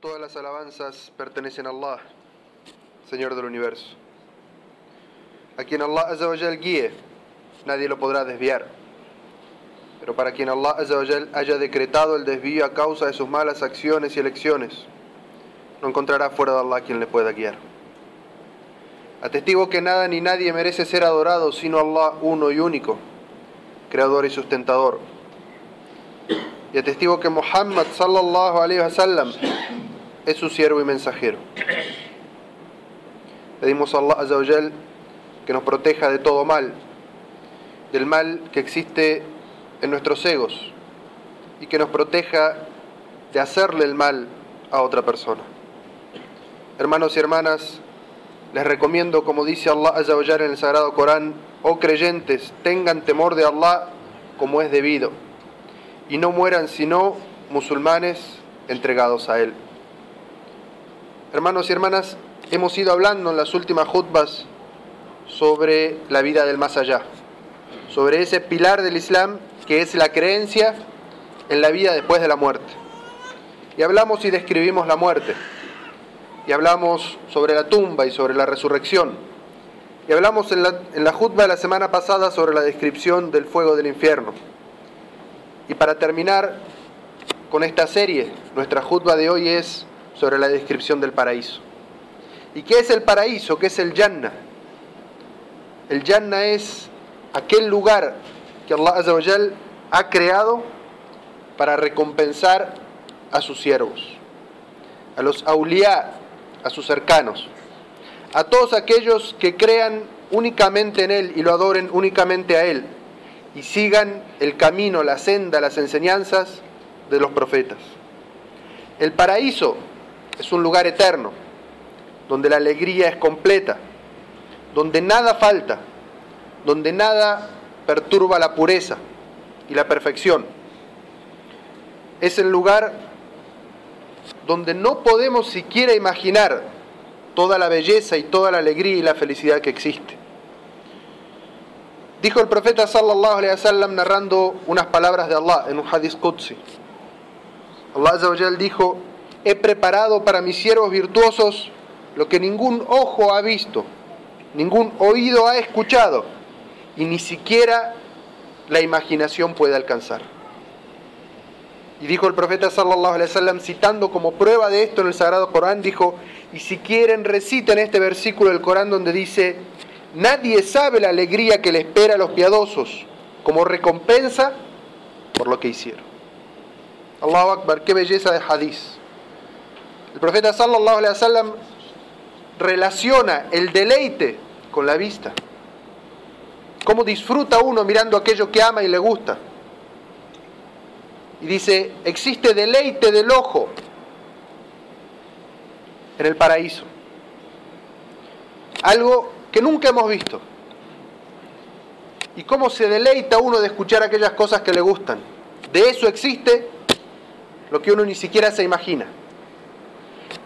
Todas las alabanzas pertenecen a Allah, Señor del universo. A quien Allah Azzawajal guíe, nadie lo podrá desviar. Pero para quien Allah haya decretado el desvío a causa de sus malas acciones y elecciones, no encontrará fuera de Allah quien le pueda guiar. Atestigo que nada ni nadie merece ser adorado sino Allah uno y único, creador y sustentador. Y atestigo que Muhammad sallallahu alaihi wasallam es su siervo y mensajero. Pedimos a Allah que nos proteja de todo mal, del mal que existe en nuestros egos y que nos proteja de hacerle el mal a otra persona. Hermanos y hermanas, les recomiendo, como dice Allah Azzawajal en el Sagrado Corán, oh creyentes, tengan temor de Allah como es debido y no mueran sino musulmanes entregados a Él. Hermanos y hermanas, hemos ido hablando en las últimas jutbas sobre la vida del más allá, sobre ese pilar del Islam que es la creencia en la vida después de la muerte. Y hablamos y describimos la muerte. Y hablamos sobre la tumba y sobre la resurrección. Y hablamos en la, en la jutba de la semana pasada sobre la descripción del fuego del infierno. Y para terminar con esta serie, nuestra jutba de hoy es sobre la descripción del paraíso. ¿Y qué es el paraíso? ¿Qué es el Yanna? El Yanna es aquel lugar que Allah Azzawajal ha creado para recompensar a sus siervos, a los auliá, a sus cercanos, a todos aquellos que crean únicamente en Él y lo adoren únicamente a Él y sigan el camino, la senda, las enseñanzas de los profetas. El paraíso es un lugar eterno, donde la alegría es completa, donde nada falta, donde nada perturba la pureza y la perfección. Es el lugar donde no podemos siquiera imaginar toda la belleza y toda la alegría y la felicidad que existe. Dijo el profeta sallallahu alaihi narrando unas palabras de Allah en un hadith qudsi. Allah dijo: "He preparado para mis siervos virtuosos lo que ningún ojo ha visto, ningún oído ha escuchado y ni siquiera la imaginación puede alcanzar." Y dijo el profeta sallallahu alaihi wasallam citando como prueba de esto en el sagrado Corán dijo: "Y si quieren reciten este versículo del Corán donde dice: Nadie sabe la alegría que le espera a los piadosos como recompensa por lo que hicieron. Allahu Akbar, qué belleza de hadiz. El profeta sallallahu alaihi wasallam relaciona el deleite con la vista. Cómo disfruta uno mirando aquello que ama y le gusta. Y dice, existe deleite del ojo en el paraíso. Algo que nunca hemos visto. Y cómo se deleita uno de escuchar aquellas cosas que le gustan. De eso existe lo que uno ni siquiera se imagina.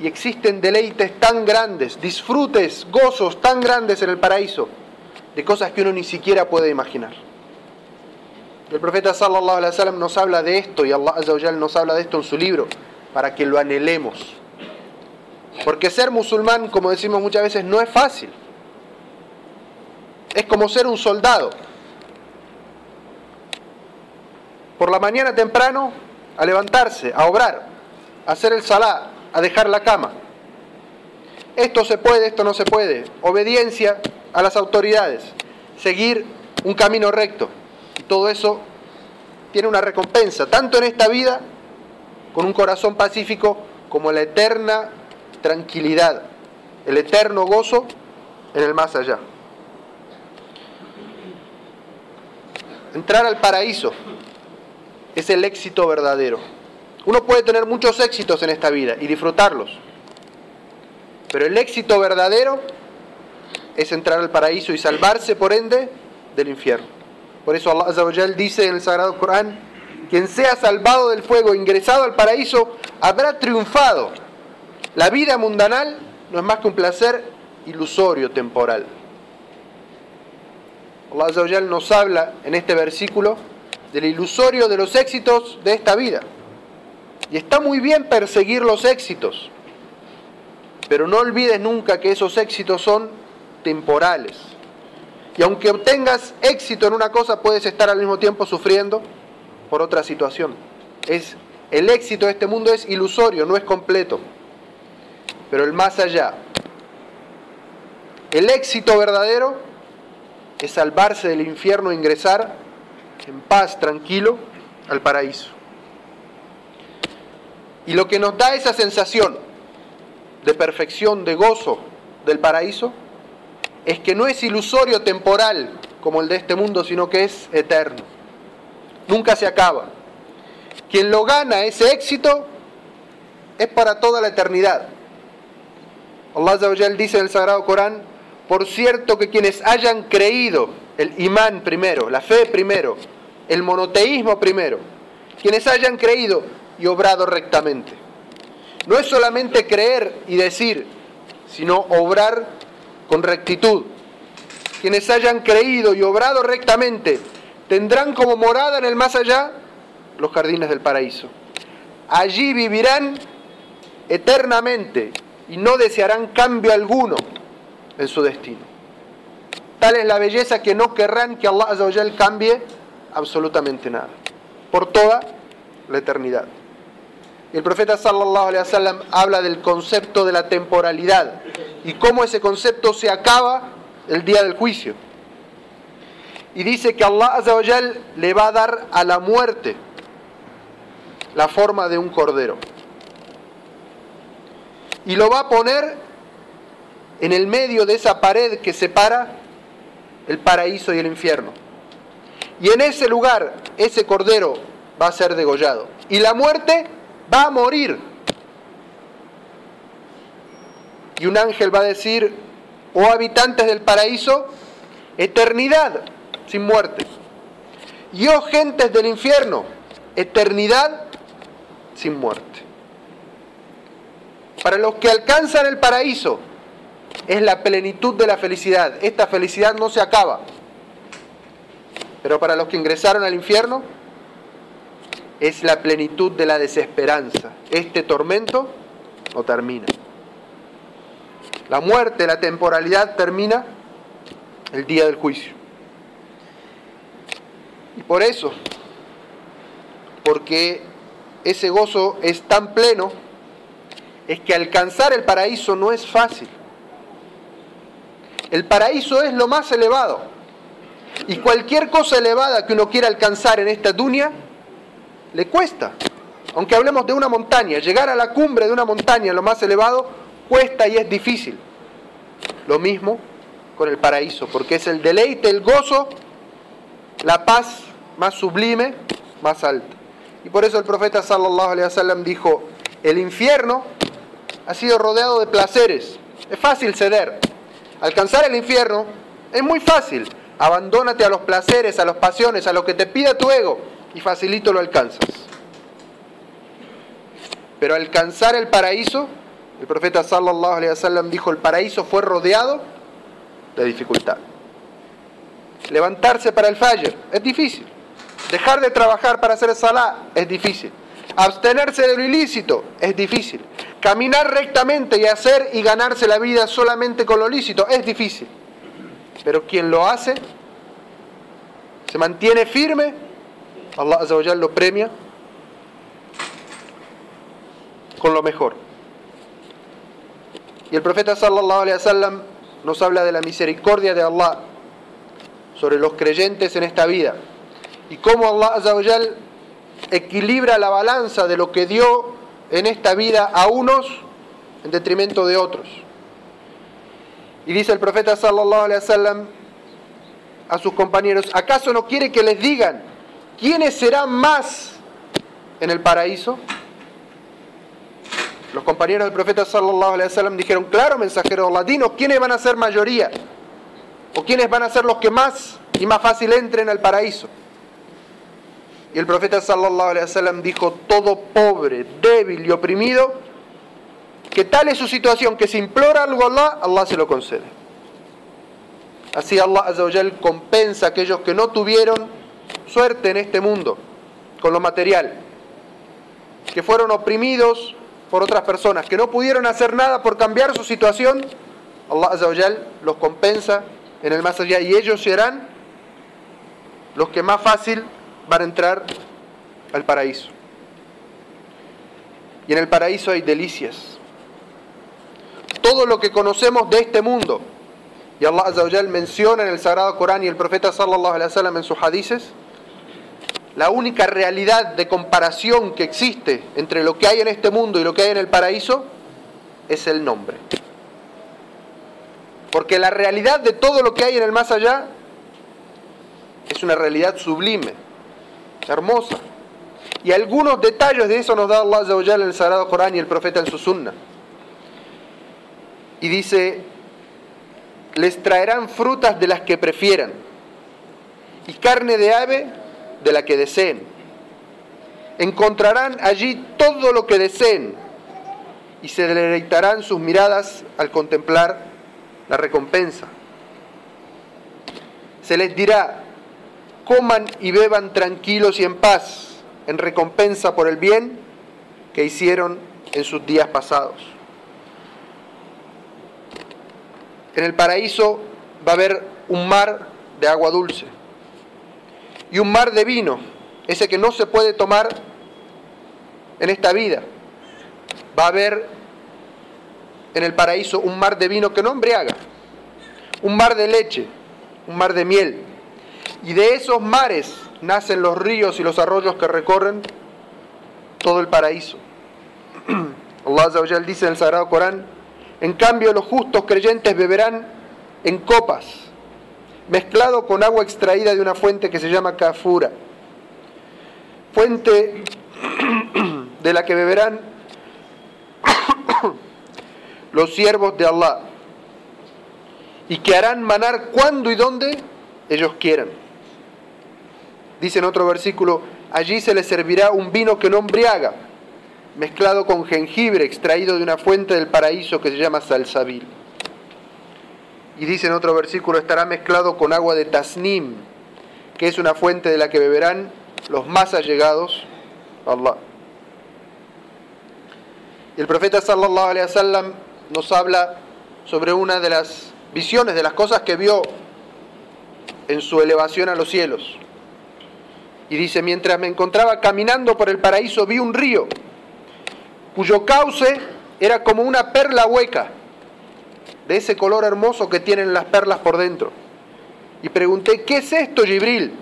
Y existen deleites tan grandes, disfrutes, gozos tan grandes en el paraíso, de cosas que uno ni siquiera puede imaginar. El profeta sallallahu alaihi wasallam nos habla de esto y Allah nos habla de esto en su libro para que lo anhelemos. Porque ser musulmán, como decimos muchas veces, no es fácil. Es como ser un soldado. Por la mañana temprano, a levantarse, a obrar, a hacer el salá, a dejar la cama. Esto se puede, esto no se puede. Obediencia a las autoridades. Seguir un camino recto. Y todo eso tiene una recompensa, tanto en esta vida, con un corazón pacífico, como la eterna tranquilidad, el eterno gozo en el más allá. Entrar al paraíso es el éxito verdadero. Uno puede tener muchos éxitos en esta vida y disfrutarlos. Pero el éxito verdadero es entrar al paraíso y salvarse, por ende, del infierno. Por eso Allah Azza dice en el Sagrado Corán, quien sea salvado del fuego, ingresado al paraíso, habrá triunfado. La vida mundanal no es más que un placer ilusorio, temporal. Allah Azza nos habla en este versículo del ilusorio de los éxitos de esta vida. Y está muy bien perseguir los éxitos, pero no olvides nunca que esos éxitos son temporales. Y aunque obtengas éxito en una cosa, puedes estar al mismo tiempo sufriendo por otra situación. Es, el éxito de este mundo es ilusorio, no es completo. Pero el más allá, el éxito verdadero es salvarse del infierno e ingresar en paz, tranquilo, al paraíso. Y lo que nos da esa sensación de perfección, de gozo del paraíso, es que no es ilusorio temporal como el de este mundo, sino que es eterno. Nunca se acaba. Quien lo gana, ese éxito, es para toda la eternidad. Allah dice en el Sagrado Corán, por cierto que quienes hayan creído, el imán primero, la fe primero, el monoteísmo primero, quienes hayan creído y obrado rectamente. No es solamente creer y decir, sino obrar con rectitud. Quienes hayan creído y obrado rectamente tendrán como morada en el más allá los jardines del paraíso. Allí vivirán eternamente y no desearán cambio alguno en su destino. Tal es la belleza que no querrán que Allah cambie absolutamente nada, por toda la eternidad. El profeta sallallahu alaihi wasallam habla del concepto de la temporalidad y cómo ese concepto se acaba el día del juicio. Y dice que Allah le va a dar a la muerte la forma de un cordero. Y lo va a poner en el medio de esa pared que separa el paraíso y el infierno. Y en ese lugar ese cordero va a ser degollado. Y la muerte va a morir. Y un ángel va a decir, oh habitantes del paraíso, eternidad sin muerte. Y oh gentes del infierno, eternidad sin muerte. Para los que alcanzan el paraíso es la plenitud de la felicidad. Esta felicidad no se acaba. Pero para los que ingresaron al infierno, es la plenitud de la desesperanza. Este tormento no termina. La muerte, la temporalidad termina el día del juicio. Y por eso, porque ese gozo es tan pleno, es que alcanzar el paraíso no es fácil. El paraíso es lo más elevado. Y cualquier cosa elevada que uno quiera alcanzar en esta dunia, le cuesta. Aunque hablemos de una montaña, llegar a la cumbre de una montaña, lo más elevado, cuesta y es difícil. Lo mismo con el paraíso, porque es el deleite, el gozo, la paz más sublime, más alta. Y por eso el profeta sallallahu alaihi wasallam dijo, el infierno ha sido rodeado de placeres. Es fácil ceder. Alcanzar el infierno es muy fácil. Abandónate a los placeres, a las pasiones, a lo que te pida tu ego y facilito lo alcanzas. Pero alcanzar el paraíso, el profeta sallallahu alaihi wasallam dijo, el paraíso fue rodeado de dificultad. Levantarse para el fajr es difícil. Dejar de trabajar para hacer salah es difícil. Abstenerse de lo ilícito es difícil. Caminar rectamente y hacer y ganarse la vida solamente con lo lícito es difícil. Pero quien lo hace, se mantiene firme, Allah Azza lo premia con lo mejor. Y el profeta sallallahu alaihi wasallam nos habla de la misericordia de Allah sobre los creyentes en esta vida y cómo Allah Azza equilibra la balanza de lo que dio en esta vida a unos en detrimento de otros. Y dice el profeta sallallahu alaihi wasallam a sus compañeros, ¿acaso no quiere que les digan quiénes serán más en el paraíso? Los compañeros del profeta sallallahu alaihi wasallam dijeron, "Claro, mensajero de Allah, dinos quiénes van a ser mayoría o quiénes van a ser los que más y más fácil entren al paraíso." Y el profeta sallallahu alaihi wasallam dijo, todo pobre, débil y oprimido, que tal es su situación, que si implora algo a Allah, Allah se lo concede. Así Allah azawajal compensa a aquellos que no tuvieron suerte en este mundo con lo material. que fueron oprimidos por otras personas, que no pudieron hacer nada por cambiar su situación, Allah Azawajal los compensa en el más allá y ellos serán los que más fácil van a entrar al paraíso. Y en el paraíso hay delicias. Todo lo que conocemos de este mundo, y Allah menciona en el Sagrado Corán y el profeta sallallahu alaihi wasallam en sus hadices, la única realidad de comparación que existe entre lo que hay en este mundo y lo que hay en el paraíso es el nombre. Porque la realidad de todo lo que hay en el más allá es una realidad sublime, hermosa. Y algunos detalles de eso nos da Allah en el Sagrado Corán y el profeta en su sunna. Y dice, les traerán frutas de las que prefieran y carne de ave de la que deseen. Encontrarán allí todo lo que deseen y se deleitarán sus miradas al contemplar la recompensa. Se les dirá, coman y beban tranquilos y en paz, en recompensa por el bien que hicieron en sus días pasados. En el paraíso va a haber un mar de agua dulce y un mar de vino, ese que no se puede tomar en esta vida. Va a haber en el paraíso un mar de vino que no embriaga, un mar de leche, un mar de miel. Y de esos mares nacen los ríos y los arroyos que recorren todo el paraíso. Allah dice en el Sagrado Corán, en cambio los justos creyentes beberán en copas, mezclado con agua extraída de una fuente que se llama Kafura, fuente de la que beberán los siervos de Allah y que harán manar cuando y donde ellos quieran. Dice en otro versículo, allí se les servirá un vino que no embriaga, mezclado con jengibre extraído de una fuente del paraíso que se llama salsabil. Y dice en otro versículo, estará mezclado con agua de tasnim, que es una fuente de la que beberán los más allegados a Allah. Y el profeta sallallahu alaihi wasallam nos habla sobre una de las visiones, de las cosas que vio en su elevación a los cielos. Y dice, mientras me encontraba caminando por el paraíso vi un río cuyo cauce era como una perla hueca de ese color hermoso que tienen las perlas por dentro. Y pregunté, ¿qué es esto, Gibril?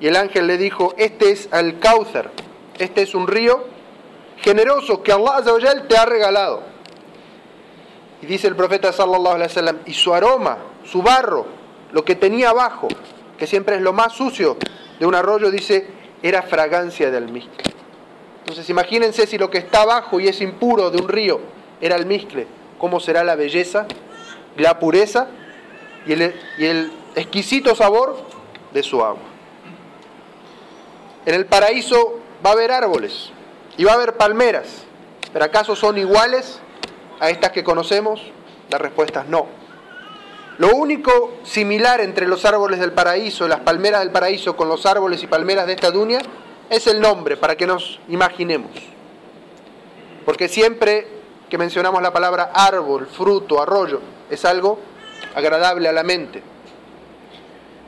Y el ángel le dijo, este es al Cáucer, este es un río generoso que Allah te ha regalado. Y dice el profeta sallallahu alaihi wasallam, y su aroma, su barro, lo que tenía abajo, que siempre es lo más sucio de un arroyo, dice, era fragancia del almizcle. Entonces imagínense si lo que está abajo y es impuro de un río era almizcle cómo será la belleza, la pureza y el, exquisito sabor de su agua. En el paraíso va a haber árboles y va a haber palmeras, pero ¿acaso son iguales a estas que conocemos? La respuesta es no. Lo único similar entre los árboles del paraíso, las palmeras del paraíso con los árboles y palmeras de esta dunia, es el nombre, para que nos imaginemos. Porque siempre que mencionamos la palabra árbol, fruto, arroyo, es algo agradable a la mente.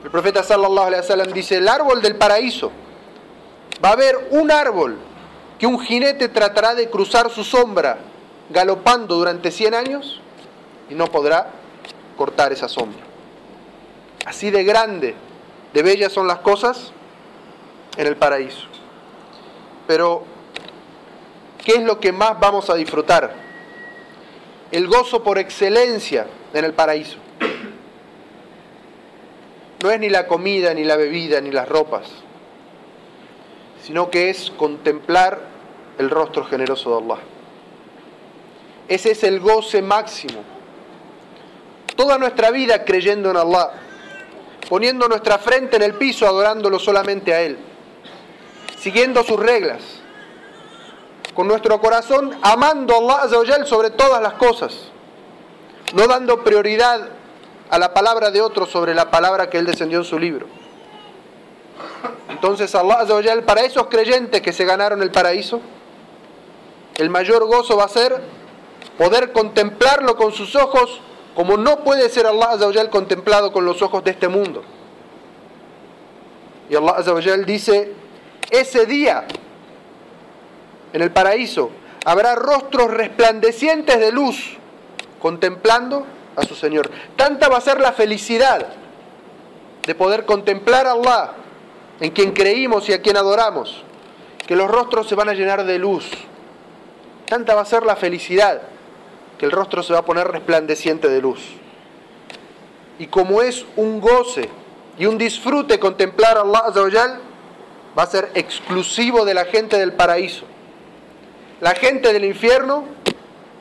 El profeta sallallahu alaihi wasallam dice, el árbol del paraíso, va a haber un árbol que un jinete tratará de cruzar su sombra galopando durante 100 años y no podrá cortar esa sombra. Así de grande, de bellas son las cosas en el paraíso. Pero, ¿qué es lo que más vamos a disfrutar? el gozo por excelencia en el paraíso. No es ni la comida, ni la bebida, ni las ropas, sino que es contemplar el rostro generoso de Allah. Ese es el goce máximo. Toda nuestra vida creyendo en Allah, poniendo nuestra frente en el piso, adorándolo solamente a Él, siguiendo sus reglas, con nuestro corazón amando a Allah sobre todas las cosas, no dando prioridad a la palabra de otro sobre la palabra que Él descendió en su libro. Entonces Allah para esos creyentes que se ganaron el paraíso, el mayor gozo va a ser poder contemplarlo con sus ojos como no puede ser Allah contemplado con los ojos de este mundo. Y Allah dice, ese día en el paraíso habrá rostros resplandecientes de luz contemplando a su Señor. Tanta va a ser la felicidad de poder contemplar a Allah, en quien creímos y a quien adoramos, que los rostros se van a llenar de luz. Tanta va a ser la felicidad que el rostro se va a poner resplandeciente de luz. Y como es un goce y un disfrute contemplar a Allah va a ser exclusivo de la gente del paraíso. La gente del infierno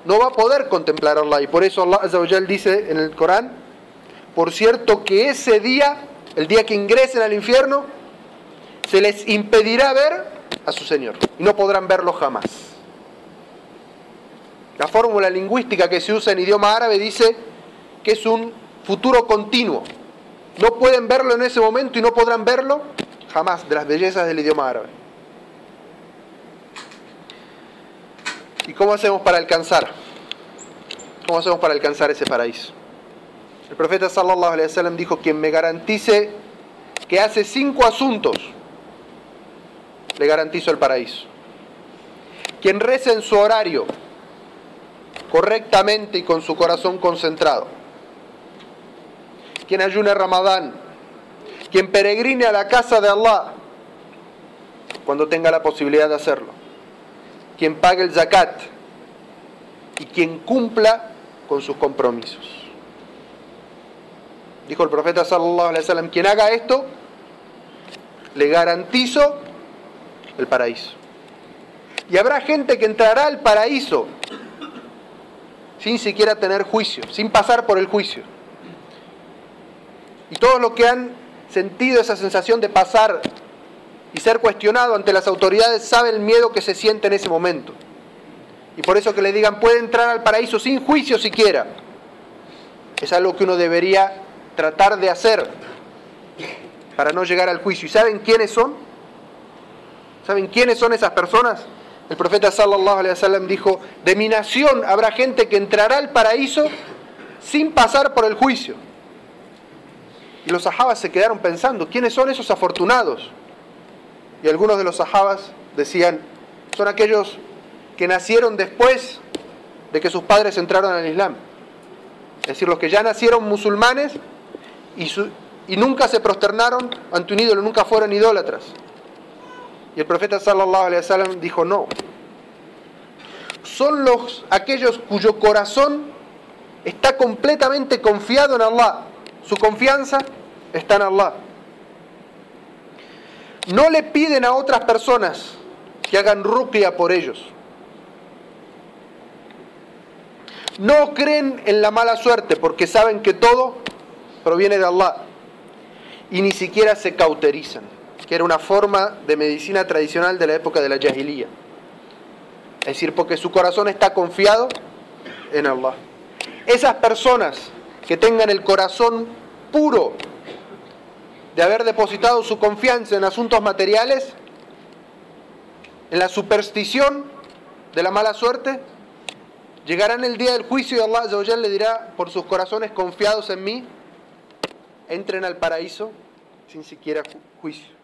no va a poder contemplar a Allah. Y por eso Allah dice en el Corán, por cierto que ese día, el día que ingresen al infierno, se les impedirá ver a su Señor. Y no podrán verlo jamás. La fórmula lingüística que se usa en idioma árabe dice que es un futuro continuo. No pueden verlo en ese momento y no podrán verlo jamás de las bellezas del idioma árabe. ¿Y cómo hacemos para alcanzar? ¿Cómo hacemos para alcanzar ese paraíso? El profeta sallallahu alaihi wasallam dijo, quien me garantice que hace cinco asuntos, le garantizo el paraíso. Quien reza en su horario, correctamente y con su corazón concentrado. Quien ayune Ramadán, quien peregrine a la casa de Allah cuando tenga la posibilidad de hacerlo. Quien pague el zakat y quien cumpla con sus compromisos. Dijo el profeta sallallahu alaihi wasallam, quien haga esto le garantizo el paraíso. Y habrá gente que entrará al paraíso sin siquiera tener juicio, sin pasar por el juicio. Y todos los que han sentido esa sensación de pasar y ser cuestionado ante las autoridades saben el miedo que se siente en ese momento. Y por eso que le digan puede entrar al paraíso sin juicio siquiera. Es algo que uno debería tratar de hacer para no llegar al juicio. ¿Y saben quiénes son? ¿Saben quiénes son esas personas? El profeta sallallahu alaihi wasallam dijo, de mi nación habrá gente que entrará al paraíso sin pasar por el juicio. Y los sahabas se quedaron pensando, ¿quiénes son esos afortunados? Y algunos de los sahabas decían, son aquellos que nacieron después de que sus padres entraron al Islam. Es decir, los que ya nacieron musulmanes y, y nunca se prosternaron ante un ídolo, nunca fueron idólatras. Y el profeta sallallahu alaihi wasallam dijo no. Son los aquellos cuyo corazón está completamente confiado en Allah. Su confianza está en Allah. No le piden a otras personas que hagan ruqya por ellos. No creen en la mala suerte porque saben que todo proviene de Allah. Y ni siquiera se cauterizan que era una forma de medicina tradicional de la época de la Jahiliya. Es decir, porque su corazón está confiado en Allah. Esas personas que tengan el corazón puro de haber depositado su confianza en asuntos materiales, en la superstición de la mala suerte, llegarán el día del juicio y Allah le dirá, por sus corazones confiados en mí, entren al paraíso sin siquiera juicio.